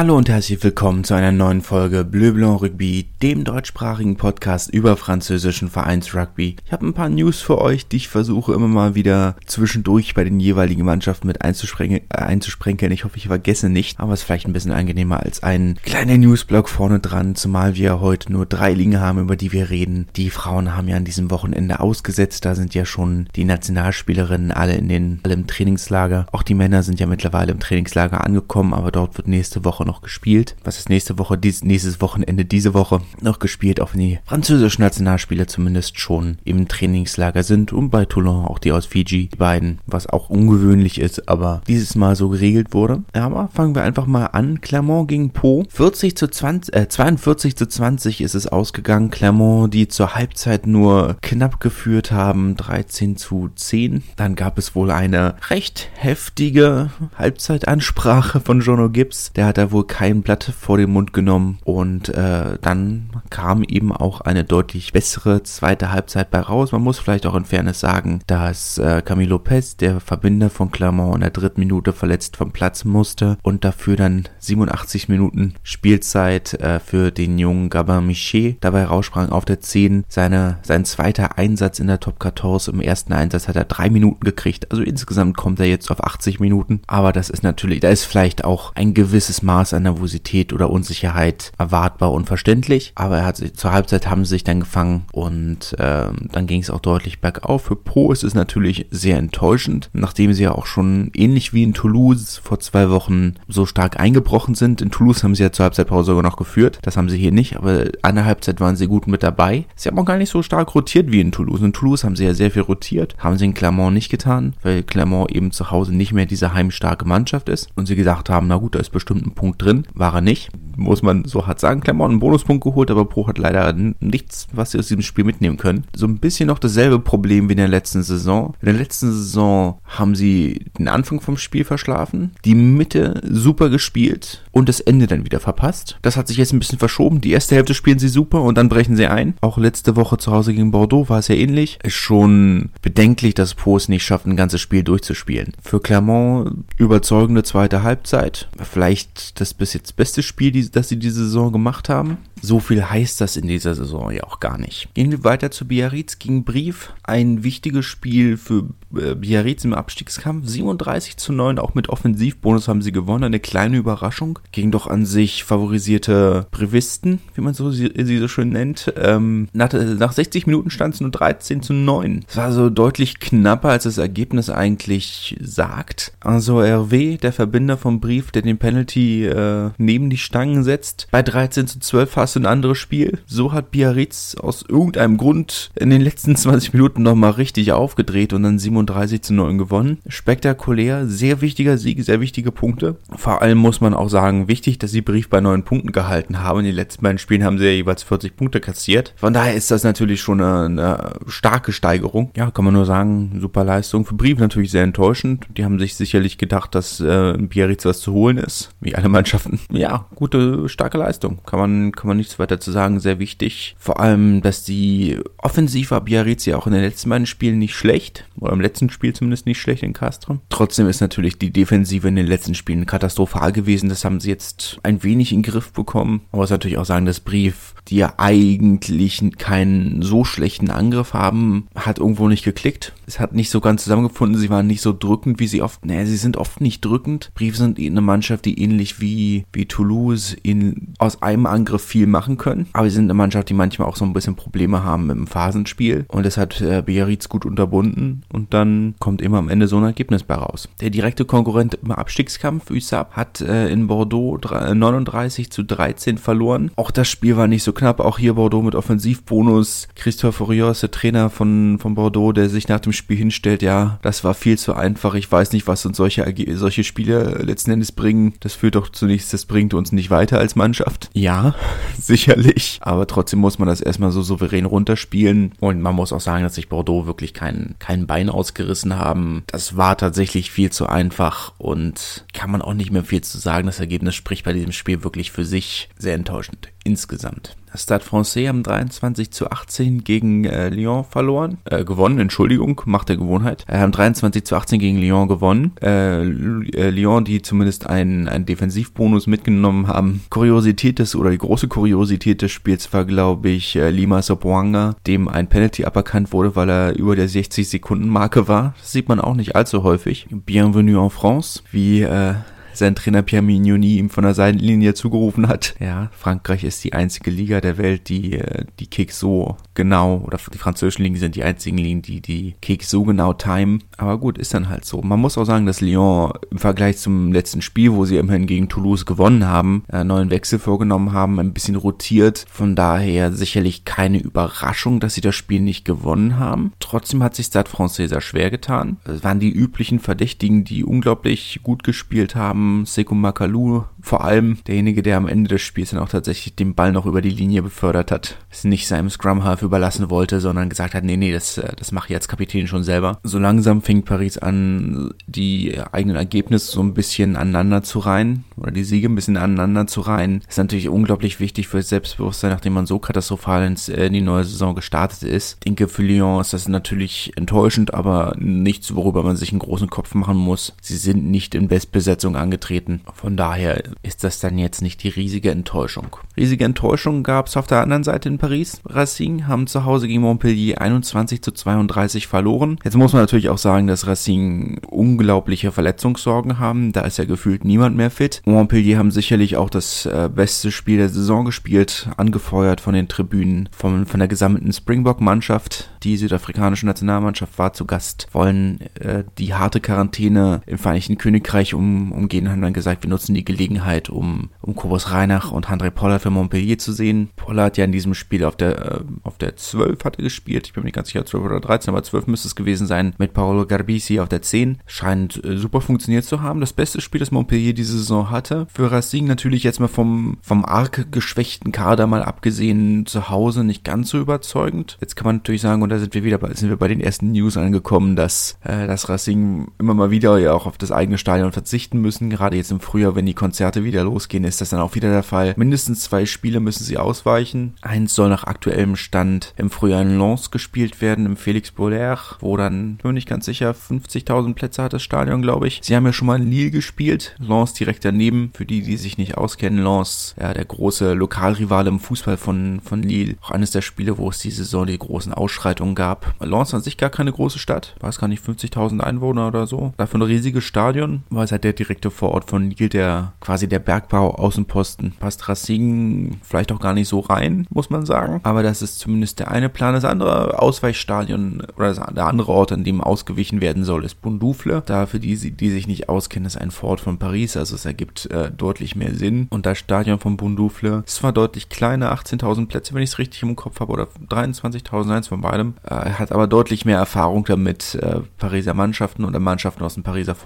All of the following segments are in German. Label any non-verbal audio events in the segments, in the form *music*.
Hallo und herzlich willkommen zu einer neuen Folge Bleu Blanc Rugby, dem deutschsprachigen Podcast über französischen Vereinsrugby. Ich habe ein paar News für euch, die ich versuche immer mal wieder zwischendurch bei den jeweiligen Mannschaften mit einzusprengen. Äh, einzusprenkeln. Ich hoffe, ich vergesse nicht, aber es ist vielleicht ein bisschen angenehmer als ein kleiner Newsblock vorne dran, zumal wir heute nur drei Ligen haben, über die wir reden. Die Frauen haben ja an diesem Wochenende ausgesetzt, da sind ja schon die Nationalspielerinnen alle in den alle im Trainingslager. Auch die Männer sind ja mittlerweile im Trainingslager angekommen, aber dort wird nächste Woche noch gespielt. Was ist nächste Woche, dies, nächstes Wochenende, diese Woche noch gespielt, auch wenn die französischen Nationalspieler zumindest schon im Trainingslager sind und bei Toulon auch die aus Fiji, die beiden, was auch ungewöhnlich ist, aber dieses Mal so geregelt wurde. Aber fangen wir einfach mal an. Clermont gegen Po. 40 zu 20, äh, 42 zu 20 ist es ausgegangen. Clermont, die zur Halbzeit nur knapp geführt haben, 13 zu 10. Dann gab es wohl eine recht heftige Halbzeitansprache von Jono Gibbs. Der hat da wohl kein Blatt vor den Mund genommen und äh, dann kam eben auch eine deutlich bessere zweite Halbzeit bei raus. Man muss vielleicht auch in Fairness sagen, dass äh, Camilo Lopez, der Verbinder von Clermont, in der dritten Minute verletzt vom Platz musste und dafür dann 87 Minuten Spielzeit äh, für den jungen Gabin Miché dabei raussprang auf der 10. Seine, sein zweiter Einsatz in der Top 14 im ersten Einsatz hat er drei Minuten gekriegt. Also insgesamt kommt er jetzt auf 80 Minuten. Aber das ist natürlich, da ist vielleicht auch ein gewisses Maß Maß an Nervosität oder Unsicherheit erwartbar und verständlich. Aber er hat sich, zur Halbzeit haben sie sich dann gefangen und äh, dann ging es auch deutlich bergauf. Für Po ist es natürlich sehr enttäuschend, nachdem sie ja auch schon ähnlich wie in Toulouse vor zwei Wochen so stark eingebrochen sind. In Toulouse haben sie ja zur Halbzeitpause sogar noch geführt. Das haben sie hier nicht, aber der Halbzeit waren sie gut mit dabei. Sie haben auch gar nicht so stark rotiert wie in Toulouse. In Toulouse haben sie ja sehr viel rotiert, haben sie in Clermont nicht getan, weil Clermont eben zu Hause nicht mehr diese heimstarke Mannschaft ist und sie gesagt haben, na gut, da ist bestimmt ein Punkt drin, war er nicht. Muss man so hart sagen. Clermont einen Bonuspunkt geholt, aber Pro hat leider nichts, was sie aus diesem Spiel mitnehmen können. So ein bisschen noch dasselbe Problem wie in der letzten Saison. In der letzten Saison haben sie den Anfang vom Spiel verschlafen, die Mitte super gespielt und das Ende dann wieder verpasst. Das hat sich jetzt ein bisschen verschoben. Die erste Hälfte spielen sie super und dann brechen sie ein. Auch letzte Woche zu Hause gegen Bordeaux war es ja ähnlich. Ist schon bedenklich, dass Pro es nicht schafft, ein ganzes Spiel durchzuspielen. Für Clermont überzeugende zweite Halbzeit. Vielleicht das bis jetzt beste Spiel, das sie diese Saison gemacht haben. So viel heißt das in dieser Saison ja auch gar nicht. Gehen wir weiter zu Biarritz gegen Brief. Ein wichtiges Spiel für äh, Biarritz im Abstiegskampf. 37 zu 9, auch mit Offensivbonus haben sie gewonnen. Eine kleine Überraschung. Gegen doch an sich favorisierte Brevisten, wie man so sie, sie so schön nennt. Ähm, nach, nach 60 Minuten stand es nur 13 zu 9. Es war so deutlich knapper, als das Ergebnis eigentlich sagt. Also RW, der Verbinder vom Brief, der den Penalty äh, neben die Stangen setzt, bei 13 zu 12 fast ein anderes Spiel. So hat Biarritz aus irgendeinem Grund in den letzten 20 Minuten nochmal richtig aufgedreht und dann 37 zu 9 gewonnen. Spektakulär, sehr wichtiger Sieg, sehr wichtige Punkte. Vor allem muss man auch sagen, wichtig, dass sie Brief bei 9 Punkten gehalten haben. In den letzten beiden Spielen haben sie ja jeweils 40 Punkte kassiert. Von daher ist das natürlich schon eine, eine starke Steigerung. Ja, kann man nur sagen, super Leistung. Für Brief natürlich sehr enttäuschend. Die haben sich sicherlich gedacht, dass äh, Biarritz was zu holen ist. Wie alle Mannschaften. Ja, gute, starke Leistung. Kann man, kann man nichts weiter zu sagen, sehr wichtig. Vor allem, dass die offensiv war Biarritz ja auch in den letzten beiden Spielen nicht schlecht. Oder im letzten Spiel zumindest nicht schlecht in Castro. Trotzdem ist natürlich die Defensive in den letzten Spielen katastrophal gewesen. Das haben sie jetzt ein wenig in den Griff bekommen. Man muss natürlich auch sagen, dass Brief, die ja eigentlich keinen so schlechten Angriff haben, hat irgendwo nicht geklickt. Es hat nicht so ganz zusammengefunden. Sie waren nicht so drückend, wie sie oft, naja, sie sind oft nicht drückend. Brief sind eine Mannschaft, die ähnlich wie, wie Toulouse in, aus einem Angriff viel machen können. Aber sie sind eine Mannschaft, die manchmal auch so ein bisschen Probleme haben dem Phasenspiel. Und das hat äh, Biarritz gut unterbunden. Und dann kommt immer am Ende so ein Ergebnis bei raus. Der direkte Konkurrent im Abstiegskampf, USAP, hat äh, in Bordeaux 39 zu 13 verloren. Auch das Spiel war nicht so knapp. Auch hier Bordeaux mit Offensivbonus. Christophe Rios, der Trainer von, von Bordeaux, der sich nach dem Spiel hinstellt, ja, das war viel zu einfach. Ich weiß nicht, was uns solche, solche Spiele letzten Endes bringen. Das führt doch zunächst, das bringt uns nicht weiter als Mannschaft. Ja, *laughs* sicherlich. Aber trotzdem muss man das erstmal so souverän runterspielen. Und man muss auch sagen, dass sich Bordeaux wirklich kein, kein Bein ausgerissen haben. Das war tatsächlich viel zu einfach und kann man auch nicht mehr viel zu sagen. Das Ergebnis spricht bei diesem Spiel wirklich für sich sehr enttäuschend. Insgesamt. Stade Francais haben 23 zu 18 gegen äh, Lyon verloren, äh, gewonnen, Entschuldigung, Macht der Gewohnheit. Äh, haben 23 zu 18 gegen Lyon gewonnen. Äh, äh, Lyon, die zumindest einen, einen Defensivbonus mitgenommen haben. Kuriosität des, oder die große Kuriosität des Spiels war, glaube ich, äh, Lima Sopoanga, dem ein Penalty aberkannt wurde, weil er über der 60 Sekunden Marke war. Das sieht man auch nicht allzu häufig. Bienvenue en France, wie äh, sein Trainer Pierre Mignoni ihm von der Seitenlinie zugerufen hat. Ja, Frankreich ist die einzige Liga der Welt, die äh, die Kicks so genau, oder die französischen Ligen sind die einzigen Ligen, die die Kicks so genau timen. Aber gut, ist dann halt so. Man muss auch sagen, dass Lyon im Vergleich zum letzten Spiel, wo sie immerhin gegen Toulouse gewonnen haben, einen neuen Wechsel vorgenommen haben, ein bisschen rotiert. Von daher sicherlich keine Überraschung, dass sie das Spiel nicht gewonnen haben. Trotzdem hat sich Stade Francais sehr schwer getan. Es waren die üblichen Verdächtigen, die unglaublich gut gespielt haben ähm, Sekou Makalu vor allem derjenige, der am Ende des Spiels dann auch tatsächlich den Ball noch über die Linie befördert hat. Es nicht seinem Scrum Half überlassen wollte, sondern gesagt hat, nee, nee, das, äh, das mache ich als Kapitän schon selber. So langsam fing Paris an, die eigenen Ergebnisse so ein bisschen aneinander zu reihen oder die Siege ein bisschen aneinander zu reihen. Ist natürlich unglaublich wichtig für das Selbstbewusstsein, nachdem man so katastrophal äh, in die neue Saison gestartet ist. Ich denke, für Lyon ist das natürlich enttäuschend, aber nichts, worüber man sich einen großen Kopf machen muss. Sie sind nicht in Bestbesetzung angetreten. Von daher ist das dann jetzt nicht die riesige Enttäuschung. Riesige Enttäuschung gab es auf der anderen Seite in Paris. Racing haben zu Hause gegen Montpellier 21 zu 32 verloren. Jetzt muss man natürlich auch sagen, dass Racing unglaubliche Verletzungssorgen haben. Da ist ja gefühlt niemand mehr fit. Montpellier haben sicherlich auch das äh, beste Spiel der Saison gespielt, angefeuert von den Tribünen, von, von der gesamten Springbok-Mannschaft. Die südafrikanische Nationalmannschaft war zu Gast, wollen äh, die harte Quarantäne im Vereinigten Königreich um, umgehen, haben dann gesagt, wir nutzen die Gelegenheit, um, um Kobus Reinach und André Pollard für Montpellier zu sehen. Pollard ja in diesem Spiel auf der, äh, auf der 12 hatte gespielt. Ich bin mir nicht ganz sicher, 12 oder 13, aber 12 müsste es gewesen sein. Mit Paolo Garbisi auf der 10. Scheint äh, super funktioniert zu haben. Das beste Spiel, das Montpellier diese Saison hatte. Für Racing natürlich jetzt mal vom, vom arg geschwächten Kader mal abgesehen zu Hause nicht ganz so überzeugend. Jetzt kann man natürlich sagen, und da sind wir wieder bei, sind wir bei den ersten News angekommen, dass äh, das Racing immer mal wieder ja auch auf das eigene Stadion verzichten müssen. Gerade jetzt im Frühjahr, wenn die Konzerte wieder losgehen, ist das dann auch wieder der Fall. Mindestens zwei Spiele müssen sie ausweichen. Eins soll nach aktuellem Stand im Frühjahr in Lens gespielt werden, im Felix Boulaire, wo dann, bin ich ganz sicher, 50.000 Plätze hat das Stadion, glaube ich. Sie haben ja schon mal in Lille gespielt, Lens direkt daneben. Für die, die sich nicht auskennen, Lens, ja, der große Lokalrivale im Fußball von, von Lille. Auch eines der Spiele, wo es diese Saison die großen Ausschreitungen gab. Lens an sich gar keine große Stadt, weiß gar nicht, 50.000 Einwohner oder so. Dafür ein riesiges Stadion, war es halt der direkte Vorort von Lille, der quasi der Bergbau Außenposten. Passt Racing vielleicht auch gar nicht so rein, muss man sagen. Aber das ist zumindest der eine Plan. Das andere Ausweichstadion oder der andere Ort, an dem ausgewichen werden soll, ist Bundoufle. Da für die, die sich nicht auskennen, ist ein Vorort von Paris, also es ergibt äh, deutlich mehr Sinn. Und das Stadion von Bundoufle ist zwar deutlich kleiner, 18.000 Plätze, wenn ich es richtig im Kopf habe, oder 23.000, eins von beidem. Äh, hat aber deutlich mehr Erfahrung damit, äh, Pariser Mannschaften oder Mannschaften aus dem Pariser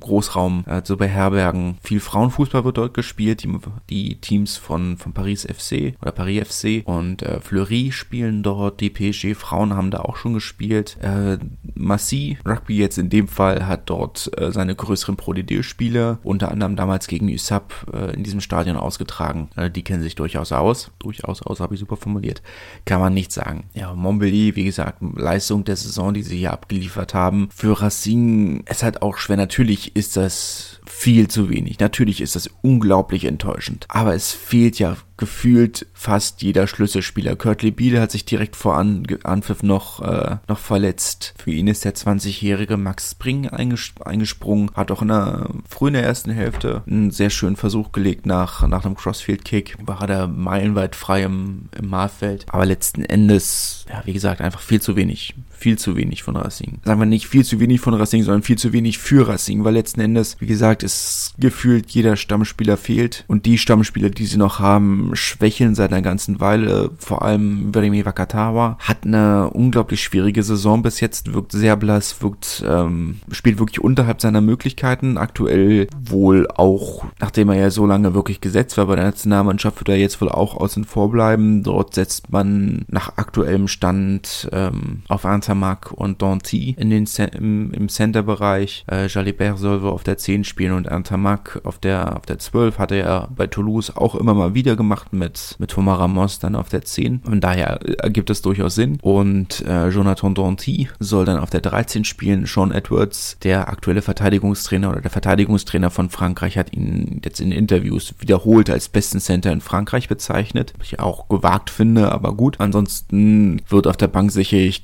Großraum äh, zu beherbergen. Viel Frauenfußball wird dort gespielt. Die, die Teams von, von Paris FC oder Paris FC und äh, Fleury spielen dort. Die PSG Frauen haben da auch schon gespielt. Äh, Massy Rugby jetzt in dem Fall hat dort äh, seine größeren Pro D2-Spiele, unter anderem damals gegen USAP äh, in diesem Stadion ausgetragen. Äh, die kennen sich durchaus aus. Durchaus aus, habe ich super formuliert. Kann man nicht sagen. Ja, Montpellier, wie gesagt, Leistung der Saison, die sie hier abgeliefert haben. Für Racing ist halt auch schwer. Natürlich ist das viel zu wenig. Natürlich ist das unglaublich enttäuschend. Aber es fehlt ja gefühlt fast jeder Schlüsselspieler. Kurt Lebide hat sich direkt vor An Anpfiff noch, äh, noch verletzt. Für ihn ist der 20-jährige Max Spring einges eingesprungen, hat auch in der frühen der ersten Hälfte einen sehr schönen Versuch gelegt nach, nach einem Crossfield-Kick. War er meilenweit frei im, im Mahlfeld. Aber letzten Endes, ja, wie gesagt, einfach viel zu wenig. Viel zu wenig von Racing. Sagen wir nicht viel zu wenig von Racing, sondern viel zu wenig für Racing, weil letzten Endes, wie gesagt, ist gefühlt jeder Stammspieler fehlt. Und die Stammspieler, die sie noch haben, Schwächeln seit einer ganzen Weile. Vor allem Veremi Wakatawa hat eine unglaublich schwierige Saison bis jetzt, wirkt sehr blass, wirkt, ähm, spielt wirklich unterhalb seiner Möglichkeiten. Aktuell wohl auch, nachdem er ja so lange wirklich gesetzt war bei der Nationalmannschaft, wird er jetzt wohl auch außen vor bleiben. Dort setzt man nach aktuellem Stand ähm, auf Ernst Antamac und Danty in den im, im Center-Bereich. Äh, Jalibert soll auf der 10 spielen und Antamac auf der, auf der 12 hatte er bei Toulouse auch immer mal wieder gemacht mit, mit Thomas Ramos dann auf der 10. Und daher ergibt es durchaus Sinn. Und äh, Jonathan Danty soll dann auf der 13 spielen. Sean Edwards, der aktuelle Verteidigungstrainer oder der Verteidigungstrainer von Frankreich, hat ihn jetzt in Interviews wiederholt als besten Center in Frankreich bezeichnet. Was ich auch gewagt finde, aber gut. Ansonsten wird auf der Bank sicherlich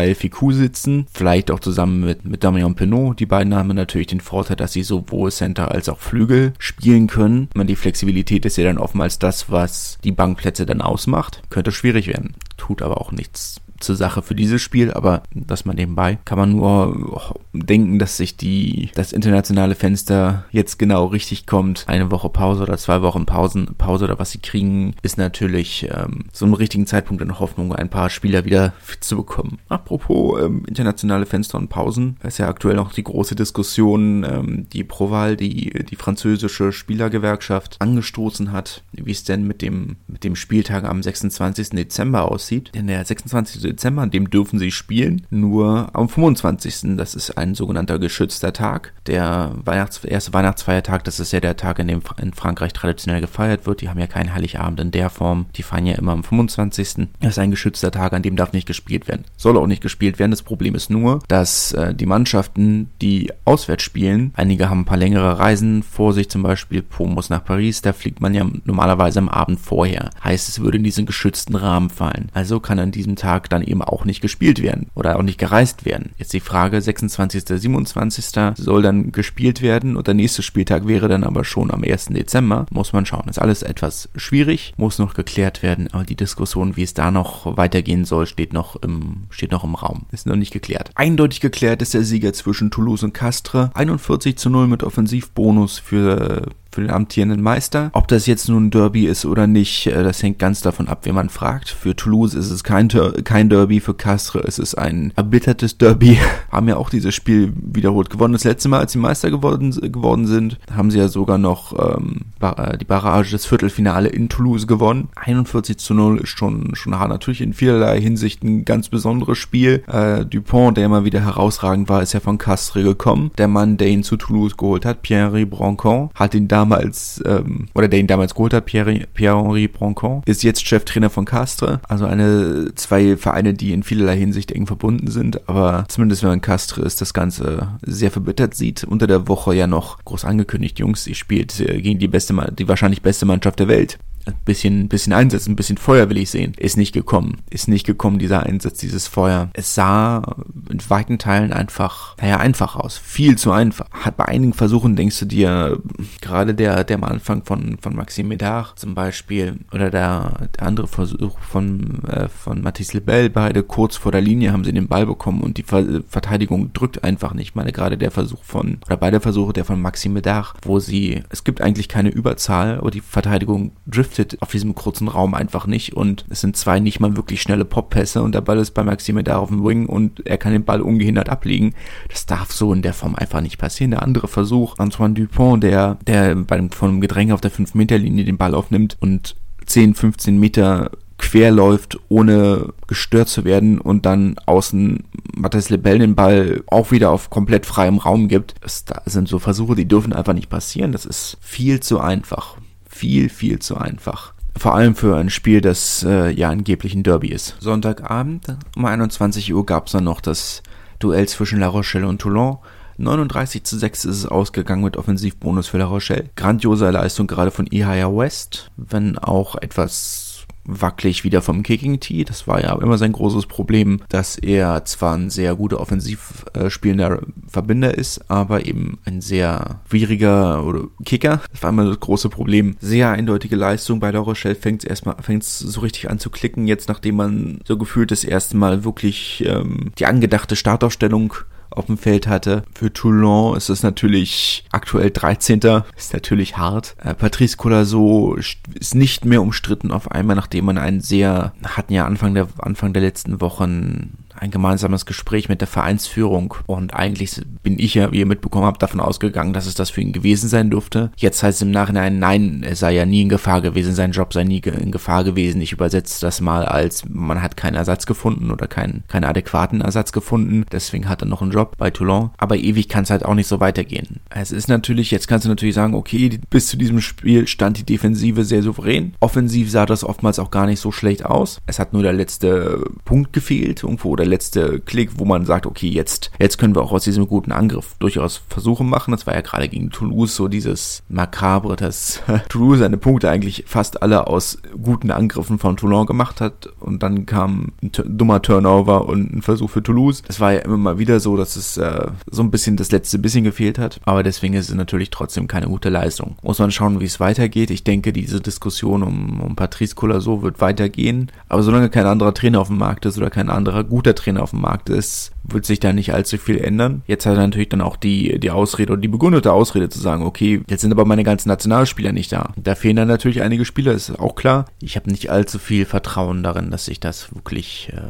Gael Ficou sitzen. Vielleicht auch zusammen mit, mit Damien Penault. Die beiden haben natürlich den Vorteil, dass sie sowohl Center als auch Flügel spielen können. Man, die Flexibilität ist ja dann oftmals das, was die Bankplätze dann ausmacht. Könnte schwierig werden. Tut aber auch nichts zur Sache für dieses Spiel, aber das mal nebenbei. Kann man nur denken, dass sich die, das internationale Fenster jetzt genau richtig kommt. Eine Woche Pause oder zwei Wochen Pausen, Pause oder was sie kriegen, ist natürlich ähm, so ein richtigen Zeitpunkt in Hoffnung, ein paar Spieler wieder zu bekommen. Apropos ähm, internationale Fenster und Pausen, ist ja aktuell noch die große Diskussion, ähm, die Proval, die, die französische Spielergewerkschaft angestoßen hat, wie es denn mit dem, mit dem Spieltag am 26. Dezember aussieht. Denn der 26. Dezember, an dem dürfen sie spielen, nur am 25. Das ist ein sogenannter geschützter Tag. Der Weihnachts erste Weihnachtsfeiertag, das ist ja der Tag, in dem in Frankreich traditionell gefeiert wird. Die haben ja keinen Heiligabend in der Form. Die feiern ja immer am 25. Das ist ein geschützter Tag, an dem darf nicht gespielt werden. Soll auch nicht gespielt werden. Das Problem ist nur, dass äh, die Mannschaften, die auswärts spielen, einige haben ein paar längere Reisen vor sich, zum Beispiel Po muss nach Paris, da fliegt man ja normalerweise am Abend vorher. Heißt, es würde in diesen geschützten Rahmen fallen. Also kann an diesem Tag dann eben auch nicht gespielt werden oder auch nicht gereist werden. Jetzt die Frage, 26., 27. soll dann gespielt werden und der nächste Spieltag wäre dann aber schon am 1. Dezember. Muss man schauen. Ist alles etwas schwierig, muss noch geklärt werden, aber die Diskussion, wie es da noch weitergehen soll, steht noch im, steht noch im Raum. Ist noch nicht geklärt. Eindeutig geklärt ist der Sieger zwischen Toulouse und Castres. 41 zu 0 mit Offensivbonus für für den amtierenden Meister. Ob das jetzt nun ein Derby ist oder nicht, äh, das hängt ganz davon ab, wen man fragt. Für Toulouse ist es kein, kein Derby, für Castres ist es ein erbittertes Derby. *laughs* haben ja auch dieses Spiel wiederholt gewonnen. Das letzte Mal, als sie Meister geworden, geworden sind, haben sie ja sogar noch ähm, äh, die Barrage, das Viertelfinale in Toulouse gewonnen. 41 zu 0 ist schon, schon hart. Natürlich in vielerlei Hinsicht ein ganz besonderes Spiel. Äh, Dupont, der immer wieder herausragend war, ist ja von Castres gekommen. Der Mann, der ihn zu Toulouse geholt hat, Pierre-Henri Brancon, hat ihn da damals, ähm, oder der ihn damals geholt hat, Pierre-Henri Pierre Broncon, ist jetzt Cheftrainer von Castres. Also eine, zwei Vereine, die in vielerlei Hinsicht eng verbunden sind, aber zumindest wenn man Castres ist, das Ganze sehr verbittert sieht. Unter der Woche ja noch groß angekündigt, Jungs, ihr spielt äh, gegen die beste, die wahrscheinlich beste Mannschaft der Welt ein bisschen, bisschen Einsatz, ein bisschen Feuer will ich sehen. Ist nicht gekommen. Ist nicht gekommen, dieser Einsatz, dieses Feuer. Es sah in weiten Teilen einfach, naja, einfach aus. Viel zu einfach. Hat bei einigen Versuchen denkst du dir, gerade der, der am Anfang von, von Maxime Medard zum Beispiel, oder der, der andere Versuch von, äh, von Mathis Lebel, beide kurz vor der Linie haben sie den Ball bekommen und die Ver Verteidigung drückt einfach nicht. Ich meine, gerade der Versuch von, oder beide Versuche, der von Maxime Medard, wo sie, es gibt eigentlich keine Überzahl, aber die Verteidigung driftet driftet auf diesem kurzen Raum einfach nicht und es sind zwei nicht mal wirklich schnelle Pop-Pässe und der Ball ist bei Maxime da auf dem Wing und er kann den Ball ungehindert ablegen. Das darf so in der Form einfach nicht passieren. Der andere Versuch, Antoine Dupont, der, der beim, von einem Gedränge auf der 5-Meter-Linie den Ball aufnimmt und 10, 15 Meter quer läuft, ohne gestört zu werden und dann außen Matthias Lebel den Ball auch wieder auf komplett freiem Raum gibt. Das sind so Versuche, die dürfen einfach nicht passieren. Das ist viel zu einfach viel, viel zu einfach. Vor allem für ein Spiel, das äh, ja angeblich ein Derby ist. Sonntagabend um 21 Uhr gab es dann noch das Duell zwischen La Rochelle und Toulon. 39 zu 6 ist es ausgegangen mit Offensivbonus für La Rochelle. Grandiose Leistung gerade von Ihaya West, wenn auch etwas wackelig wieder vom Kicking Tee. Das war ja immer sein großes Problem, dass er zwar ein sehr guter offensiv äh, spielender Verbinder ist, aber eben ein sehr schwieriger oder Kicker. Das war immer das große Problem. Sehr eindeutige Leistung bei La Rochelle fängt es erstmal fängt so richtig an zu klicken, jetzt nachdem man so gefühlt das erste Mal wirklich ähm, die angedachte Startaufstellung auf dem Feld hatte. Für Toulon ist es natürlich aktuell 13. Ist natürlich hart. Äh, Patrice Colasso ist nicht mehr umstritten auf einmal, nachdem man einen sehr, hatten ja Anfang der, Anfang der letzten Wochen ein gemeinsames Gespräch mit der Vereinsführung und eigentlich bin ich ja, wie ihr mitbekommen habt, davon ausgegangen, dass es das für ihn gewesen sein durfte. Jetzt heißt es im Nachhinein, nein, er sei ja nie in Gefahr gewesen, sein Job sei nie in Gefahr gewesen. Ich übersetze das mal als, man hat keinen Ersatz gefunden oder keinen, keinen adäquaten Ersatz gefunden, deswegen hat er noch einen Job bei Toulon. Aber ewig kann es halt auch nicht so weitergehen. Es ist natürlich, jetzt kannst du natürlich sagen, okay, bis zu diesem Spiel stand die Defensive sehr souverän. Offensiv sah das oftmals auch gar nicht so schlecht aus. Es hat nur der letzte Punkt gefehlt, irgendwo der letzte Klick, wo man sagt, okay, jetzt, jetzt können wir auch aus diesem guten Angriff durchaus Versuche machen. Das war ja gerade gegen Toulouse so dieses Makabre, dass *laughs* Toulouse seine Punkte eigentlich fast alle aus guten Angriffen von Toulon gemacht hat und dann kam ein dummer Turnover und ein Versuch für Toulouse. Es war ja immer mal wieder so, dass es äh, so ein bisschen das letzte bisschen gefehlt hat, aber deswegen ist es natürlich trotzdem keine gute Leistung. Muss man schauen, wie es weitergeht. Ich denke, diese Diskussion um, um Patrice Collazo wird weitergehen, aber solange kein anderer Trainer auf dem Markt ist oder kein anderer guter Trainer auf dem Markt ist, wird sich da nicht allzu viel ändern. Jetzt hat er natürlich dann auch die, die Ausrede oder die begründete Ausrede zu sagen, okay, jetzt sind aber meine ganzen Nationalspieler nicht da. Da fehlen dann natürlich einige Spieler, ist auch klar. Ich habe nicht allzu viel Vertrauen darin, dass sich das wirklich äh,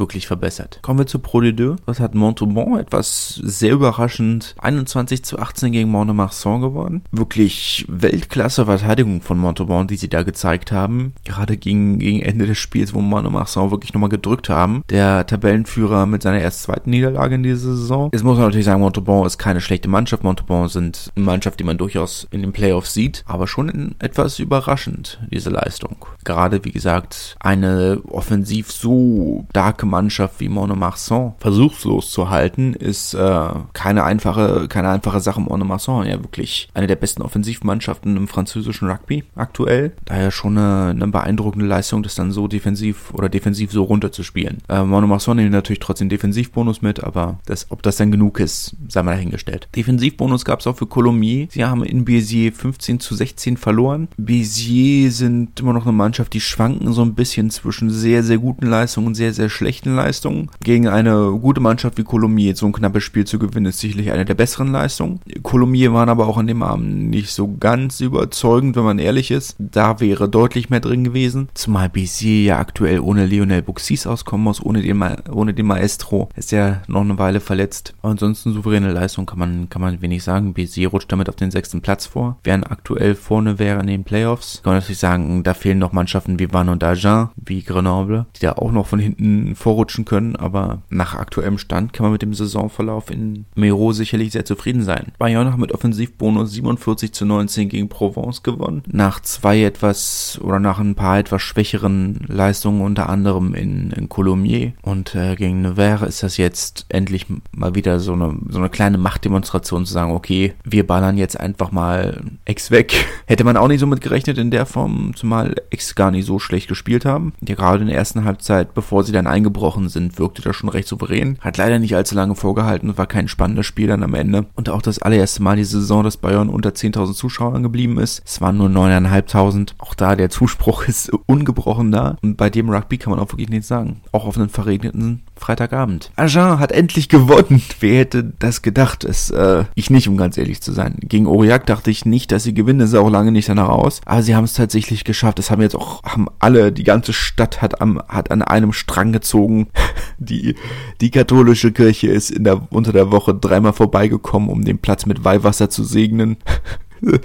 wirklich verbessert. Kommen wir zu Pro de Deux. Das hat Montauban etwas sehr überraschend 21 zu 18 gegen Mont-de-Marsan gewonnen. Wirklich Weltklasse Verteidigung von Montauban, die sie da gezeigt haben. Gerade gegen, gegen Ende des Spiels, wo Mont-de-Marsan wirklich nochmal gedrückt haben. Der Tabellenführer mit seiner erst zweiten Niederlage in dieser Saison. Jetzt muss man natürlich sagen, Montauban ist keine schlechte Mannschaft. Montauban sind eine Mannschaft, die man durchaus in den Playoffs sieht. Aber schon etwas überraschend, diese Leistung. Gerade, wie gesagt, eine offensiv so starke Mannschaft wie Monomarsan versuchslos zu halten, ist äh, keine einfache, keine einfache Sache. Monomarsan ja wirklich eine der besten Offensivmannschaften im französischen Rugby aktuell. Daher schon eine, eine beeindruckende Leistung, das dann so defensiv oder defensiv so runterzuspielen. Äh, Monomarsan nimmt natürlich trotzdem Defensivbonus mit, aber das, ob das dann genug ist, sei mal dahingestellt. Defensivbonus gab es auch für Colomiers. Sie haben in Béziers 15 zu 16 verloren. Béziers sind immer noch eine Mannschaft, die schwanken so ein bisschen zwischen sehr, sehr guten Leistungen und sehr, sehr schlechten schlechten Leistungen. Gegen eine gute Mannschaft wie Colomiers so ein knappes Spiel zu gewinnen, ist sicherlich eine der besseren Leistungen. Colomiers waren aber auch an dem Abend nicht so ganz überzeugend, wenn man ehrlich ist. Da wäre deutlich mehr drin gewesen. Zumal Bézier ja aktuell ohne Lionel Buxis auskommen muss, ohne den, Ma ohne den Maestro. Ist ja noch eine Weile verletzt. ansonsten souveräne Leistung kann man, kann man wenig sagen. Bézier rutscht damit auf den sechsten Platz vor. Während aktuell vorne wäre in den Playoffs. Kann man natürlich sagen, da fehlen noch Mannschaften wie Van und Agen, wie Grenoble, die da auch noch von hinten vorrutschen können, aber nach aktuellem Stand kann man mit dem Saisonverlauf in Mero sicherlich sehr zufrieden sein. Bayern hat mit Offensivbonus 47 zu 19 gegen Provence gewonnen. Nach zwei etwas oder nach ein paar etwas schwächeren Leistungen, unter anderem in, in Colomiers und äh, gegen Nevers ist das jetzt endlich mal wieder so eine, so eine kleine Machtdemonstration zu sagen, okay, wir ballern jetzt einfach mal Ex weg. *laughs* Hätte man auch nicht so mit gerechnet in der Form, zumal Ex gar nicht so schlecht gespielt haben. Ja, gerade in der ersten Halbzeit, bevor sie dann eingebaut eingebrochen sind, wirkte das schon recht souverän. Hat leider nicht allzu lange vorgehalten, war kein spannendes Spiel dann am Ende. Und auch das allererste Mal diese Saison, dass Bayern unter 10.000 Zuschauern geblieben ist. Es waren nur 9.500. Auch da, der Zuspruch *laughs* ist ungebrochen da. Und bei dem Rugby kann man auch wirklich nichts sagen. Auch auf einen verregneten Freitagabend. Agen hat endlich gewonnen. Wer hätte das gedacht? Es, äh, ich nicht, um ganz ehrlich zu sein. Gegen Aurillac dachte ich nicht, dass sie gewinnen. Das sah auch lange nicht danach aus. Aber sie haben es tatsächlich geschafft. Das haben jetzt auch, haben alle, die ganze Stadt hat am, hat an einem Strang gezogen. *laughs* Die, die katholische Kirche ist in der, unter der Woche dreimal vorbeigekommen, um den Platz mit Weihwasser zu segnen. *laughs* *laughs*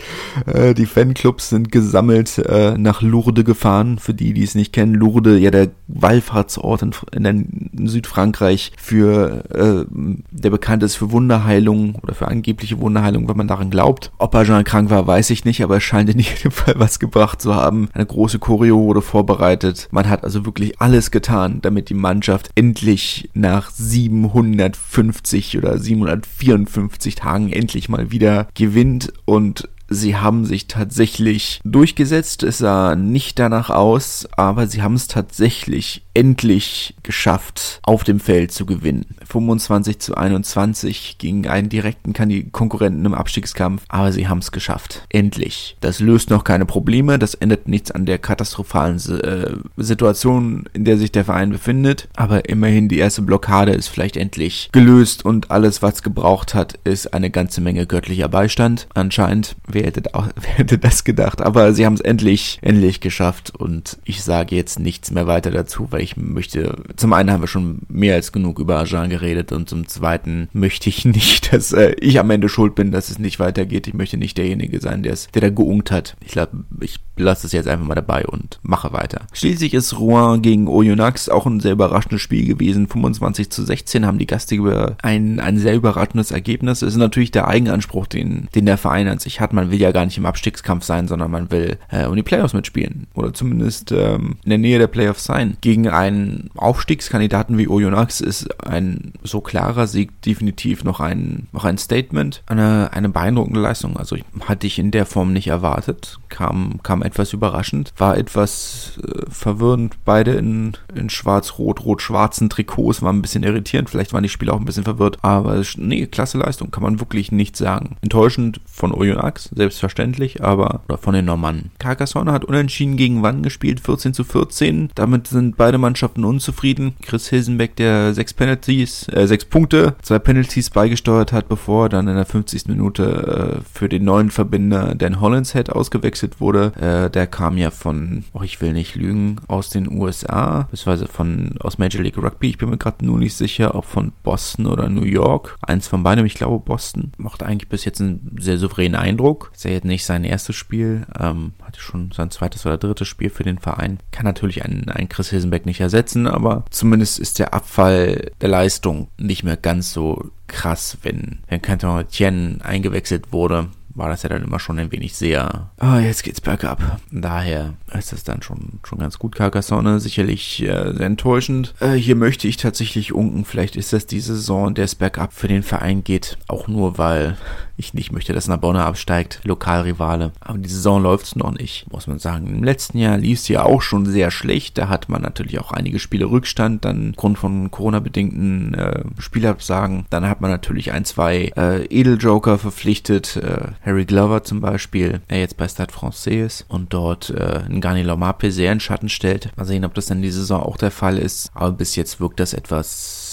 Äh, die Fanclubs sind gesammelt äh, nach Lourdes gefahren. Für die, die es nicht kennen, Lourdes, ja der Wallfahrtsort in, in Südfrankreich für äh, der bekannt ist für Wunderheilung oder für angebliche Wunderheilung, wenn man daran glaubt. Ob Agen krank war, weiß ich nicht, aber es scheint in jedem *laughs* Fall was gebracht zu haben. Eine große Choreo wurde vorbereitet. Man hat also wirklich alles getan, damit die Mannschaft endlich nach 750 oder 754 Tagen endlich mal wieder gewinnt und Sie haben sich tatsächlich durchgesetzt. Es sah nicht danach aus, aber sie haben es tatsächlich endlich geschafft, auf dem Feld zu gewinnen. 25 zu 21 gegen einen direkten Konkurrenten im Abstiegskampf, aber sie haben es geschafft. Endlich. Das löst noch keine Probleme, das ändert nichts an der katastrophalen äh, Situation, in der sich der Verein befindet, aber immerhin die erste Blockade ist vielleicht endlich gelöst und alles, was gebraucht hat, ist eine ganze Menge göttlicher Beistand. Anscheinend, wer hätte, *laughs* wer hätte das gedacht? Aber sie haben es endlich, endlich geschafft und ich sage jetzt nichts mehr weiter dazu, weil ich möchte, zum einen haben wir schon mehr als genug über Ajan geredet und zum zweiten möchte ich nicht, *laughs* dass äh, ich am Ende schuld bin, dass es nicht weitergeht. Ich möchte nicht derjenige sein, der es, der da geunkt hat. Ich glaube, ich lasse es jetzt einfach mal dabei und mache weiter. Schließlich ist Rouen gegen Oyonnax auch ein sehr überraschendes Spiel gewesen. 25 zu 16 haben die Gastgeber ein, ein sehr überraschendes Ergebnis. Es ist natürlich der Eigenanspruch, den, den der Verein an sich hat. Man will ja gar nicht im Abstiegskampf sein, sondern man will äh, um die Playoffs mitspielen. Oder zumindest ähm, in der Nähe der Playoffs sein. Gegen einen Aufstiegskandidaten wie Oyonnax ist ein so klarer Sieg definitiv noch ein, noch ein Statement. Eine, eine beeindruckende Leistung. Also hatte ich in der Form nicht erwartet. Kam, kam etwas überraschend. War etwas äh, verwirrend. Beide in, in schwarz-rot, rot-schwarzen Trikots. War ein bisschen irritierend. Vielleicht waren die Spieler auch ein bisschen verwirrt. Aber nee, klasse Leistung. Kann man wirklich nicht sagen. Enttäuschend von Oyonnax, selbstverständlich. Aber oder von den Normannen. Carcassonne hat unentschieden gegen Wann gespielt. 14 zu 14. Damit sind beide Mannschaften unzufrieden. Chris Hilsenbeck, der sechs Penalties, äh, sechs Punkte, zwei Penalties beigesteuert hat, bevor dann in der 50. Minute äh, für den neuen Verbinder Dan Hollinshead ausgewechselt wurde. Äh, der kam ja von, oh, ich will nicht lügen, aus den USA, beziehungsweise von, aus Major League Rugby. Ich bin mir gerade nur nicht sicher, ob von Boston oder New York. Eins von beiden, ich glaube Boston. Macht eigentlich bis jetzt einen sehr souveränen Eindruck. Ist ja jetzt nicht sein erstes Spiel, ähm, hatte schon sein zweites oder drittes Spiel für den Verein. Kann natürlich einen, einen Chris Hilsenbeck nicht ersetzen, aber zumindest ist der Abfall der Leistung nicht mehr ganz so krass, wenn, wenn Canton Tien eingewechselt wurde war das ja dann immer schon ein wenig sehr, ah, jetzt geht's bergab. Daher ist das dann schon, schon ganz gut. Carcassonne sicherlich äh, sehr enttäuschend. Äh, hier möchte ich tatsächlich unken. Vielleicht ist das die Saison, der es bergab für den Verein geht. Auch nur, weil ich nicht möchte, dass Narbonne absteigt. Lokalrivale. Aber die Saison läuft's noch nicht, muss man sagen. Im letzten Jahr lief es ja auch schon sehr schlecht. Da hat man natürlich auch einige Spiele Rückstand, dann aufgrund von Corona-bedingten äh, Spielabsagen. Dann hat man natürlich ein, zwei äh, Edeljoker verpflichtet. Äh, Harry Glover zum Beispiel, der jetzt bei Stade Francais ist und dort äh, Ngani Lomape sehr in Schatten stellt. Mal sehen, ob das dann die Saison auch der Fall ist. Aber bis jetzt wirkt das etwas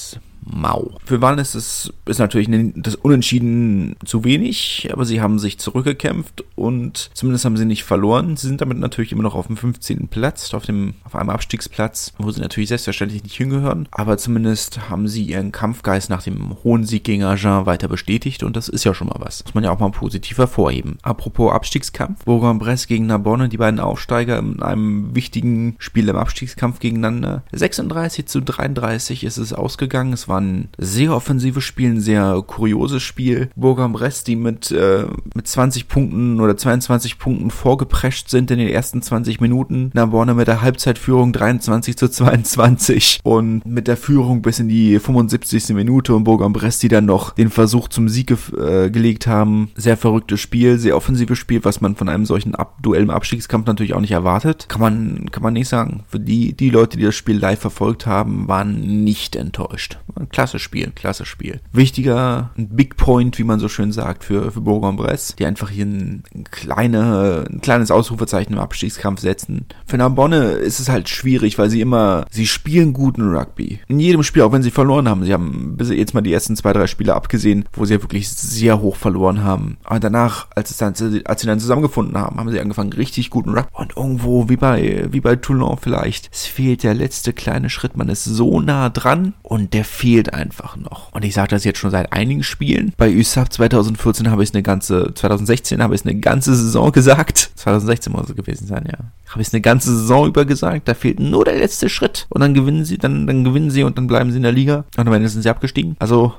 mau. Für Wahlen ist es ist natürlich das Unentschieden zu wenig, aber sie haben sich zurückgekämpft und zumindest haben sie nicht verloren. Sie sind damit natürlich immer noch auf dem 15. Platz, auf dem auf einem Abstiegsplatz, wo sie natürlich selbstverständlich nicht hingehören, aber zumindest haben sie ihren Kampfgeist nach dem hohen Sieg gegen Agen weiter bestätigt und das ist ja schon mal was. Muss man ja auch mal positiv hervorheben. Apropos Abstiegskampf, Bourg-en-Bresse gegen Narbonne, die beiden Aufsteiger in einem wichtigen Spiel im Abstiegskampf gegeneinander. 36 zu 33 ist es ausgegangen. Es war ein sehr offensives Spiel, ein sehr kurioses Spiel. Bourg-en-Bresse, die mit, äh, mit 20 Punkten oder 22 Punkten vorgeprescht sind in den ersten 20 Minuten. Narbonne mit der Halbzeitführung 23 zu 22 und mit der Führung bis in die 75. Minute und Bourg-en-Bresse, die dann noch den Versuch zum Sieg ge äh, gelegt haben. Sehr verrücktes Spiel, sehr offensives Spiel, was man von einem solchen Ab Duell im Abstiegskampf natürlich auch nicht erwartet. Kann man, kann man nicht sagen. Für die, die Leute, die das Spiel live verfolgt haben, waren nicht enttäuscht. Ein klasse Spiel, klasse Spiel. Wichtiger, ein Big Point, wie man so schön sagt, für, für Bourg-en-Bresse, die einfach hier ein, kleine, ein kleines Ausrufezeichen im Abstiegskampf setzen. Für Narbonne ist es halt schwierig, weil sie immer, sie spielen guten Rugby. In jedem Spiel, auch wenn sie verloren haben. Sie haben bis jetzt mal die ersten zwei, drei Spiele abgesehen, wo sie ja wirklich sehr hoch verloren haben. Aber danach, als, es dann, als sie dann zusammengefunden haben, haben sie angefangen, richtig guten Rugby. Und irgendwo, wie bei, wie bei Toulon vielleicht, es fehlt der letzte kleine Schritt. Man ist so nah dran und der fehlt einfach noch. Und ich sage das jetzt schon seit einigen Spielen. Bei USAP 2014 habe ich es eine ganze, 2016 habe ich eine ganze Saison gesagt. 2016 muss es gewesen sein, ja. Habe ich es eine ganze Saison über gesagt. Da fehlt nur der letzte Schritt. Und dann gewinnen sie, dann, dann gewinnen sie und dann bleiben sie in der Liga. Und am Ende sind sie abgestiegen. Also,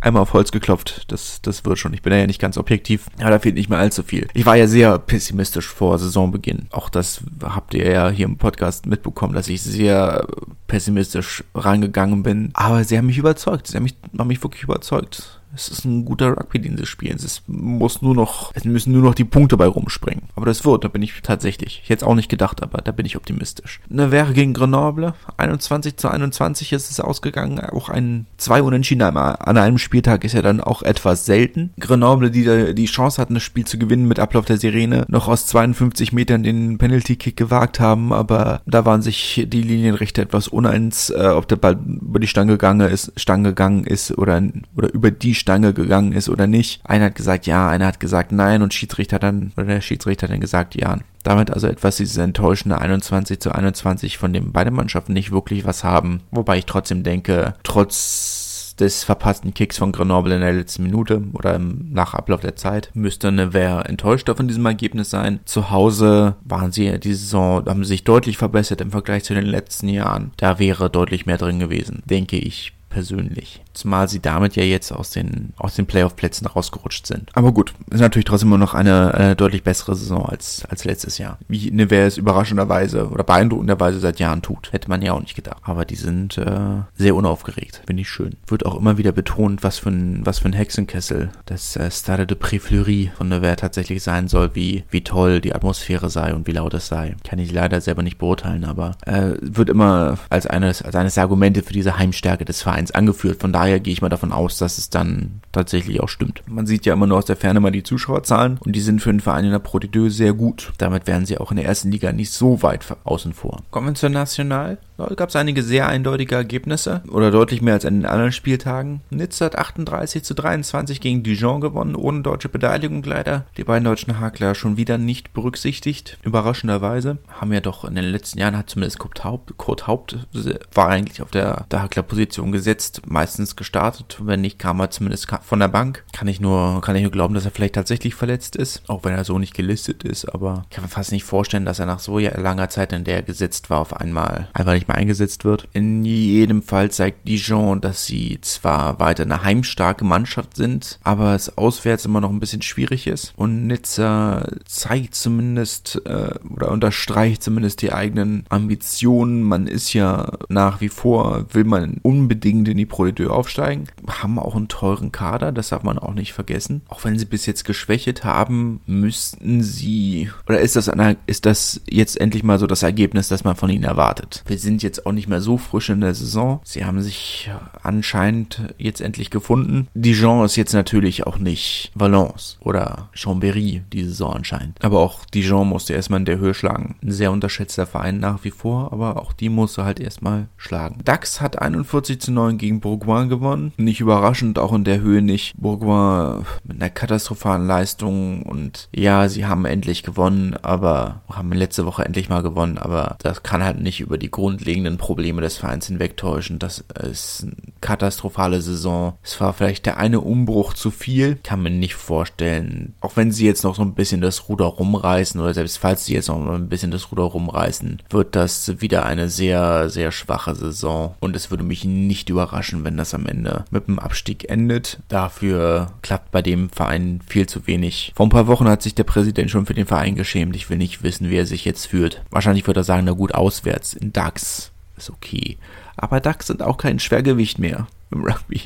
einmal auf Holz geklopft. Das, das wird schon. Ich bin ja nicht ganz objektiv. Aber da fehlt nicht mehr allzu viel. Ich war ja sehr pessimistisch vor Saisonbeginn. Auch das habt ihr ja hier im Podcast mitbekommen, dass ich sehr pessimistisch rangegangen bin. Aber sie haben mich überzeugt. Sie haben mich, haben mich wirklich überzeugt. Es ist ein guter Rugby, den sie spielen. Es muss nur noch, es müssen nur noch die Punkte bei rumspringen. Aber das wird, da bin ich tatsächlich. Ich hätte es auch nicht gedacht, aber da bin ich optimistisch. Eine wäre gegen Grenoble. 21 zu 21 ist es ausgegangen. Auch ein zwei Unentschieden an einem Spieltag ist ja dann auch etwas selten. Grenoble, die die Chance hatten, das Spiel zu gewinnen mit Ablauf der Sirene, noch aus 52 Metern den Penalty-Kick gewagt haben, aber da waren sich die Linienrichter etwas uneins, äh, ob der Ball über die Stange gegangen ist, Stange gegangen ist oder, oder über die Stange Stange gegangen ist oder nicht. Einer hat gesagt ja, einer hat gesagt nein und Schiedsrichter dann, oder der Schiedsrichter dann gesagt ja. Damit also etwas dieses enttäuschende 21 zu 21, von dem beide Mannschaften nicht wirklich was haben. Wobei ich trotzdem denke, trotz des verpassten Kicks von Grenoble in der letzten Minute oder nach Ablauf der Zeit müsste Nevers enttäuscht von diesem Ergebnis sein. Zu Hause waren sie diese Saison, haben sich deutlich verbessert im Vergleich zu den letzten Jahren. Da wäre deutlich mehr drin gewesen, denke ich persönlich. Zumal sie damit ja jetzt aus den, aus den Playoff-Plätzen rausgerutscht sind. Aber gut, ist natürlich trotzdem immer noch eine, eine deutlich bessere Saison als, als letztes Jahr. Wie Nevers es überraschenderweise oder beeindruckenderweise seit Jahren tut. Hätte man ja auch nicht gedacht. Aber die sind äh, sehr unaufgeregt. Finde ich schön. Wird auch immer wieder betont, was für ein, was für ein Hexenkessel das äh, Stade de Préfleurie von Nevers tatsächlich sein soll, wie, wie toll die Atmosphäre sei und wie laut es sei. Kann ich leider selber nicht beurteilen, aber äh, wird immer als eines, als eines Argumente für diese Heimstärke des Vereins 1 angeführt. Von daher gehe ich mal davon aus, dass es dann tatsächlich auch stimmt. Man sieht ja immer nur aus der Ferne mal die Zuschauerzahlen und die sind für einen Verein in der Pro D2 sehr gut. Damit wären sie auch in der ersten Liga nicht so weit außen vor. Kommen wir zur National. Da gab es einige sehr eindeutige Ergebnisse oder deutlich mehr als an den anderen Spieltagen. Nizza hat 38 zu 23 gegen Dijon gewonnen, ohne deutsche Beteiligung leider. Die beiden deutschen Hakler schon wieder nicht berücksichtigt. Überraschenderweise haben ja doch in den letzten Jahren hat zumindest Kurt Haupt, Kurt Haupt war eigentlich auf der, der Hakler-Position gesetzt, meistens gestartet. Wenn nicht, kam er zumindest von der Bank. Kann ich nur, kann ich nur glauben, dass er vielleicht tatsächlich verletzt ist, auch wenn er so nicht gelistet ist. Aber ich kann mir fast nicht vorstellen, dass er nach so langer Zeit, in der er gesetzt war, auf einmal einfach nicht nicht mehr eingesetzt wird. In jedem Fall zeigt Dijon, dass sie zwar weiter eine heimstarke Mannschaft sind, aber es auswärts immer noch ein bisschen schwierig ist. Und Nizza zeigt zumindest äh, oder unterstreicht zumindest die eigenen Ambitionen. Man ist ja nach wie vor, will man unbedingt in die Pro aufsteigen. Haben auch einen teuren Kader, das darf man auch nicht vergessen. Auch wenn sie bis jetzt geschwächt haben, müssten sie, oder ist das, eine, ist das jetzt endlich mal so das Ergebnis, das man von ihnen erwartet? Wir sind sind jetzt auch nicht mehr so frisch in der Saison. Sie haben sich anscheinend jetzt endlich gefunden. Dijon ist jetzt natürlich auch nicht Valence oder Chambéry die Saison anscheinend. Aber auch Dijon musste erstmal in der Höhe schlagen. Ein sehr unterschätzter Verein nach wie vor, aber auch die musste halt erstmal schlagen. Dax hat 41 zu 9 gegen Bourgoin gewonnen. Nicht überraschend, auch in der Höhe nicht. Bourgoin mit einer katastrophalen Leistung und ja, sie haben endlich gewonnen, aber haben letzte Woche endlich mal gewonnen, aber das kann halt nicht über die Grundlage grundlegenden Probleme des Vereins hinwegtäuschen. Das ist eine katastrophale Saison. Es war vielleicht der eine Umbruch zu viel. Kann man nicht vorstellen. Auch wenn sie jetzt noch so ein bisschen das Ruder rumreißen oder selbst falls sie jetzt noch ein bisschen das Ruder rumreißen, wird das wieder eine sehr, sehr schwache Saison. Und es würde mich nicht überraschen, wenn das am Ende mit dem Abstieg endet. Dafür klappt bei dem Verein viel zu wenig. Vor ein paar Wochen hat sich der Präsident schon für den Verein geschämt. Ich will nicht wissen, wie er sich jetzt fühlt. Wahrscheinlich wird er sagen, na gut, auswärts in DAX ist okay. Aber DAX sind auch kein Schwergewicht mehr im Rugby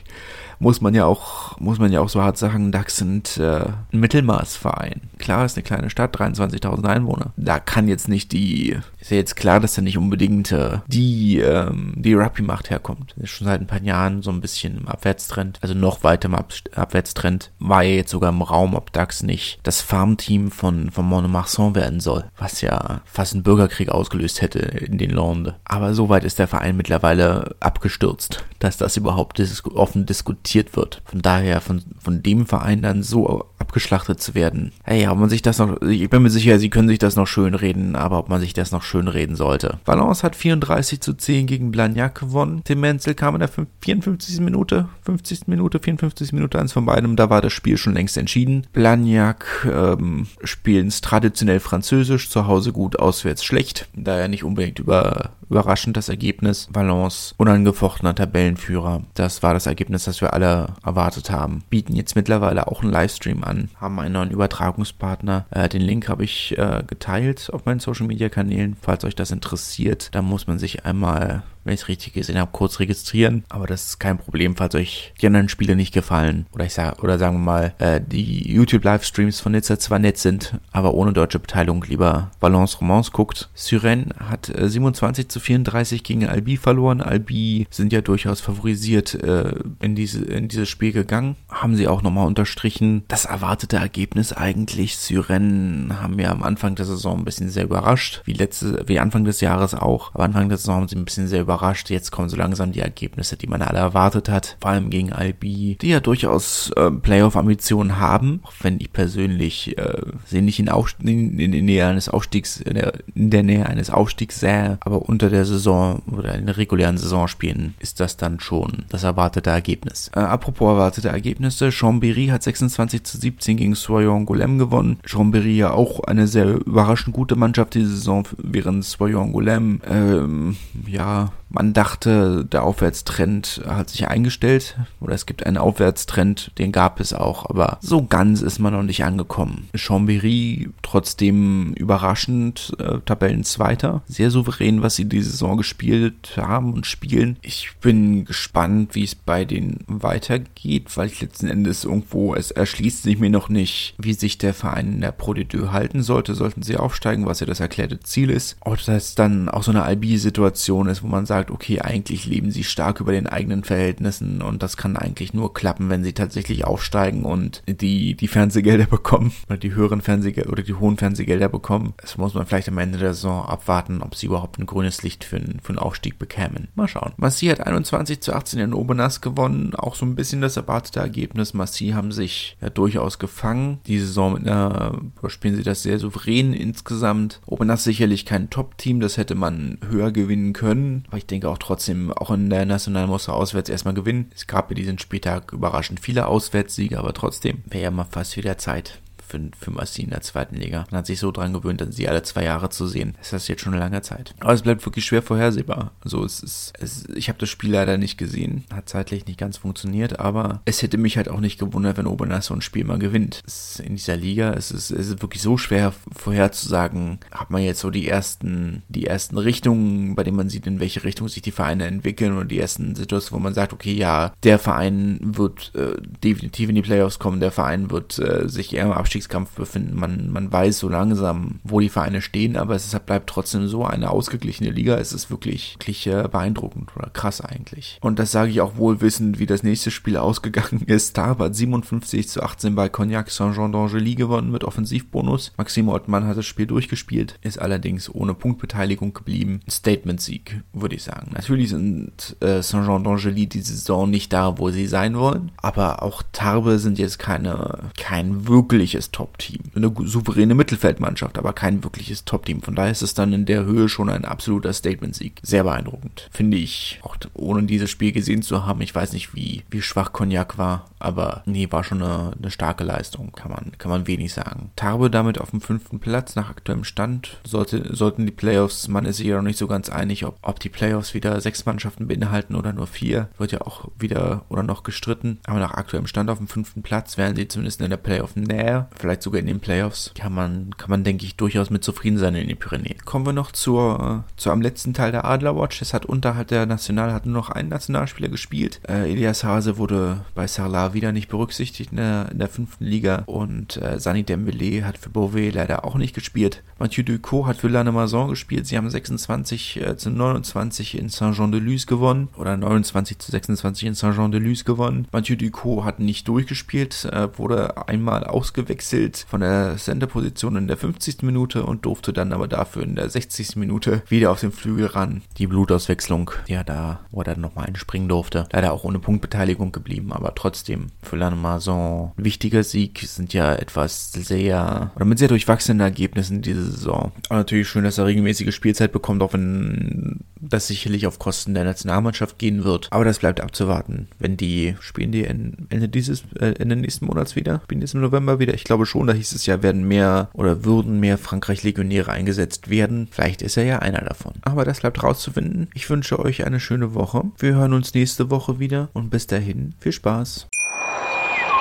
muss man ja auch, muss man ja auch so hart sagen, DAX sind äh, ein Mittelmaßverein. Klar, ist eine kleine Stadt, 23.000 Einwohner. Da kann jetzt nicht die, ist ja jetzt klar, dass da nicht unbedingt äh, die, ähm, die Rugby-Macht herkommt. Ist schon seit ein paar Jahren so ein bisschen im Abwärtstrend, also noch weiter im Ab Abwärtstrend. War ja jetzt sogar im Raum, ob DAX nicht das Farmteam von, von Monomarsan werden soll, was ja fast einen Bürgerkrieg ausgelöst hätte in den Lande. Aber so weit ist der Verein mittlerweile abgestürzt, dass das überhaupt dis offen diskutiert akzeptiert wird. Von daher, von, von dem Verein dann so abgeschlachtet zu werden. Hey, ob man sich das noch, ich bin mir sicher, sie können sich das noch schön reden, aber ob man sich das noch schön reden sollte. Valence hat 34 zu 10 gegen Blagnac gewonnen. Tim Menzel kam in der 54. Minute, 50. Minute, 54. Minute, eins von beidem, da war das Spiel schon längst entschieden. Blagnac ähm, spielen traditionell französisch, zu Hause gut, auswärts schlecht. Daher nicht unbedingt über, überraschend das Ergebnis. Valence unangefochtener Tabellenführer. Das war das Ergebnis, das wir alle erwartet haben. Bieten jetzt mittlerweile auch einen Livestream an, haben einen neuen Übertragungspartner. Äh, den Link habe ich äh, geteilt auf meinen Social Media Kanälen. Falls euch das interessiert, da muss man sich einmal wenn ich es richtig gesehen habe, kurz registrieren. Aber das ist kein Problem, falls euch die anderen Spiele nicht gefallen. Oder ich sage, oder sagen wir mal, äh, die YouTube-Livestreams von Nizza zwar nett sind, aber ohne deutsche Beteiligung lieber Valence Romance guckt. Syren hat äh, 27 zu 34 gegen Albi verloren. Albi sind ja durchaus favorisiert äh, in, diese, in dieses Spiel gegangen. Haben sie auch nochmal unterstrichen. Das erwartete Ergebnis eigentlich. Syren haben ja am Anfang der Saison ein bisschen sehr überrascht. Wie letzte, wie Anfang des Jahres auch. Aber Anfang der Saison haben sie ein bisschen sehr überrascht überrascht. Jetzt kommen so langsam die Ergebnisse, die man alle erwartet hat. Vor allem gegen Albi, die ja durchaus äh, Playoff-Ambitionen haben. Auch wenn ich persönlich äh, sie nicht in, in, in, in Nähe eines Aufstiegs, in der, in der Nähe eines Aufstiegs sähe. Aber unter der Saison oder in der regulären Saison ist das dann schon das erwartete Ergebnis. Äh, apropos erwartete Ergebnisse, Chambéry hat 26 zu 17 gegen Soyon Golem gewonnen. Chambéry ja auch eine sehr überraschend gute Mannschaft diese Saison, während Soyon Golem, ähm, ja, man dachte, der Aufwärtstrend hat sich eingestellt oder es gibt einen Aufwärtstrend, den gab es auch, aber so ganz ist man noch nicht angekommen. Chambéry trotzdem überraschend äh, Tabellenzweiter, sehr souverän, was sie diese Saison gespielt haben und spielen. Ich bin gespannt, wie es bei denen weitergeht, weil ich letzten Endes irgendwo, es erschließt sich mir noch nicht, wie sich der Verein in der Pro D2 halten sollte, sollten sie aufsteigen, was ja das erklärte Ziel ist. Ob das dann auch so eine Albi-Situation ist, wo man sagt, sagt, okay, eigentlich leben sie stark über den eigenen Verhältnissen und das kann eigentlich nur klappen, wenn sie tatsächlich aufsteigen und die, die Fernsehgelder *laughs* bekommen oder die höheren Fernsehgelder oder die hohen Fernsehgelder bekommen. Es muss man vielleicht am Ende der Saison abwarten, ob sie überhaupt ein grünes Licht für, einen, für einen Aufstieg bekämen. Mal schauen. Massi hat 21 zu 18 in Obernass gewonnen, auch so ein bisschen das erwartete Ergebnis. Massi haben sich ja durchaus gefangen. Die Saison mit einer, spielen sie das sehr souverän insgesamt. Obernass sicherlich kein Top-Team, das hätte man höher gewinnen können, aber ich denke auch trotzdem, auch in der National muss er auswärts erstmal gewinnen. Es gab ja diesen Spieltag überraschend viele Auswärtssiege, aber trotzdem wäre ja mal fast wieder Zeit für, für Massi in der zweiten Liga. Man hat sich so dran gewöhnt, sie alle zwei Jahre zu sehen. Das ist jetzt schon eine lange Zeit. Aber es bleibt wirklich schwer vorhersehbar. Also es ist, es, ich habe das Spiel leider nicht gesehen. Hat zeitlich nicht ganz funktioniert, aber es hätte mich halt auch nicht gewundert, wenn Obernass so ein Spiel mal gewinnt. in dieser Liga es ist es ist wirklich so schwer vorherzusagen. Hat man jetzt so die ersten, die ersten Richtungen, bei denen man sieht, in welche Richtung sich die Vereine entwickeln und die ersten Situationen, wo man sagt, okay, ja, der Verein wird äh, definitiv in die Playoffs kommen, der Verein wird äh, sich eher im Abstieg Abstiegskampf befinden. Man, man weiß so langsam, wo die Vereine stehen, aber es ist, bleibt trotzdem so eine ausgeglichene Liga. Es ist wirklich, wirklich äh, beeindruckend oder krass eigentlich. Und das sage ich auch wohl wissend, wie das nächste Spiel *laughs* ausgegangen ist. Tarp hat 57 zu 18 bei Cognac Saint-Jean d'Angely gewonnen mit Offensivbonus. Maxime Ottmann hat das Spiel durchgespielt, ist allerdings ohne Punktbeteiligung geblieben. Statement-Sieg, würde ich sagen. Natürlich sind äh, Saint-Jean d'Angely diese Saison nicht da, wo sie sein wollen, aber auch Tarbe sind jetzt keine, kein wirkliches Top-Team. Eine souveräne Mittelfeldmannschaft, aber kein wirkliches Top-Team. Von daher ist es dann in der Höhe schon ein absoluter Statement-Sieg. Sehr beeindruckend. Finde ich, auch ohne dieses Spiel gesehen zu haben. Ich weiß nicht, wie, wie schwach Cognac war, aber nee, war schon eine, eine starke Leistung, kann man, kann man wenig sagen. Tarbe damit auf dem fünften Platz nach aktuellem Stand. Sollte, sollten die Playoffs, man ist sich ja noch nicht so ganz einig, ob, ob die Playoffs wieder sechs Mannschaften beinhalten oder nur vier. Wird ja auch wieder oder noch gestritten. Aber nach aktuellem Stand auf dem fünften Platz wären sie zumindest in der Playoff-Nähe vielleicht sogar in den Playoffs, kann man, kann man, denke ich, durchaus mit zufrieden sein in den Pyrenäen. Kommen wir noch zur, zu am letzten Teil der Adlerwatch. Es hat unterhalb der National hat nur noch ein Nationalspieler gespielt. Äh, Elias Hase wurde bei Wieder nicht berücksichtigt in der, in der fünften Liga und äh, Sani Dembele hat für Beauvais leider auch nicht gespielt. Mathieu Ducot hat für Lannemazon gespielt. Sie haben 26 äh, zu 29 in Saint-Jean-de-Luz gewonnen oder 29 zu 26 in Saint-Jean-de-Luz gewonnen. Mathieu Ducot hat nicht durchgespielt, äh, wurde einmal ausgewechselt gewechselt von der Center-Position in der 50. Minute und durfte dann aber dafür in der 60. Minute wieder auf den Flügel ran. Die Blutauswechslung, ja, da, wo er dann nochmal einspringen durfte. Leider auch ohne Punktbeteiligung geblieben, aber trotzdem für Lannemazon ein wichtiger Sieg. Sind ja etwas sehr, oder mit sehr durchwachsenen Ergebnissen diese Saison. Aber natürlich schön, dass er regelmäßige Spielzeit bekommt, auch wenn das sicherlich auf Kosten der Nationalmannschaft gehen wird. Aber das bleibt abzuwarten. Wenn die spielen die Ende dieses, äh, Ende nächsten Monats wieder, spielen die im November wieder. Ich glaube schon, da hieß es ja, werden mehr oder würden mehr Frankreich-Legionäre eingesetzt werden. Vielleicht ist er ja einer davon. Aber das bleibt rauszufinden. Ich wünsche euch eine schöne Woche. Wir hören uns nächste Woche wieder und bis dahin viel Spaß.